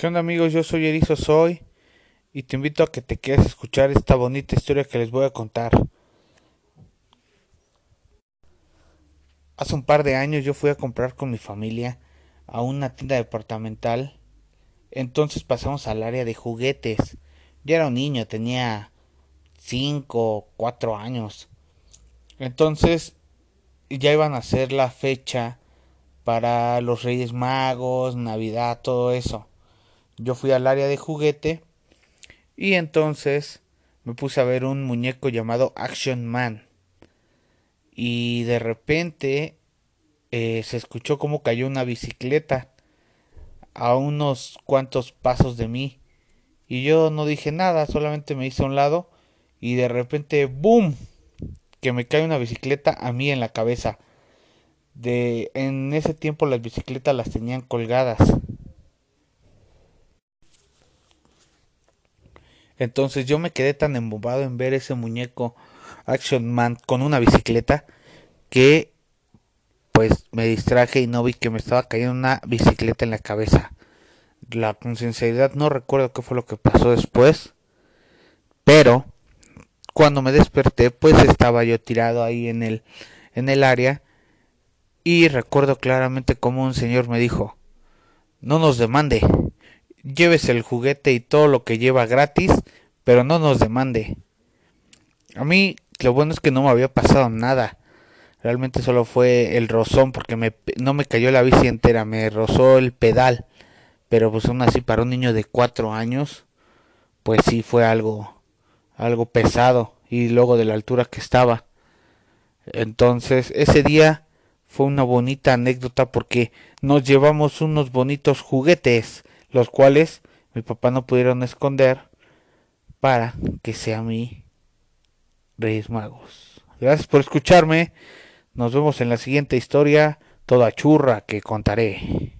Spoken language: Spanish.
¿Qué onda amigos? Yo soy Erizo Soy y te invito a que te quedes a escuchar esta bonita historia que les voy a contar. Hace un par de años yo fui a comprar con mi familia a una tienda departamental. Entonces pasamos al área de juguetes. Yo era un niño, tenía 5 o 4 años. Entonces ya iban a ser la fecha para los Reyes Magos, Navidad, todo eso yo fui al área de juguete y entonces me puse a ver un muñeco llamado Action Man. Y de repente eh, se escuchó como cayó una bicicleta a unos cuantos pasos de mí. Y yo no dije nada, solamente me hice a un lado y de repente ¡boom! que me cae una bicicleta a mí en la cabeza. De en ese tiempo las bicicletas las tenían colgadas Entonces yo me quedé tan embobado en ver ese muñeco Action Man con una bicicleta que pues me distraje y no vi que me estaba cayendo una bicicleta en la cabeza. La con sinceridad no recuerdo qué fue lo que pasó después, pero cuando me desperté pues estaba yo tirado ahí en el en el área y recuerdo claramente como un señor me dijo, "No nos demande." Llévese el juguete y todo lo que lleva gratis, pero no nos demande. A mí lo bueno es que no me había pasado nada. Realmente solo fue el rozón porque me, no me cayó la bici entera, me rozó el pedal. Pero pues aún así para un niño de cuatro años, pues sí fue algo, algo pesado. Y luego de la altura que estaba. Entonces ese día fue una bonita anécdota porque nos llevamos unos bonitos juguetes los cuales mi papá no pudieron esconder para que sea mi Reyes Magos. Gracias por escucharme. Nos vemos en la siguiente historia, toda churra que contaré.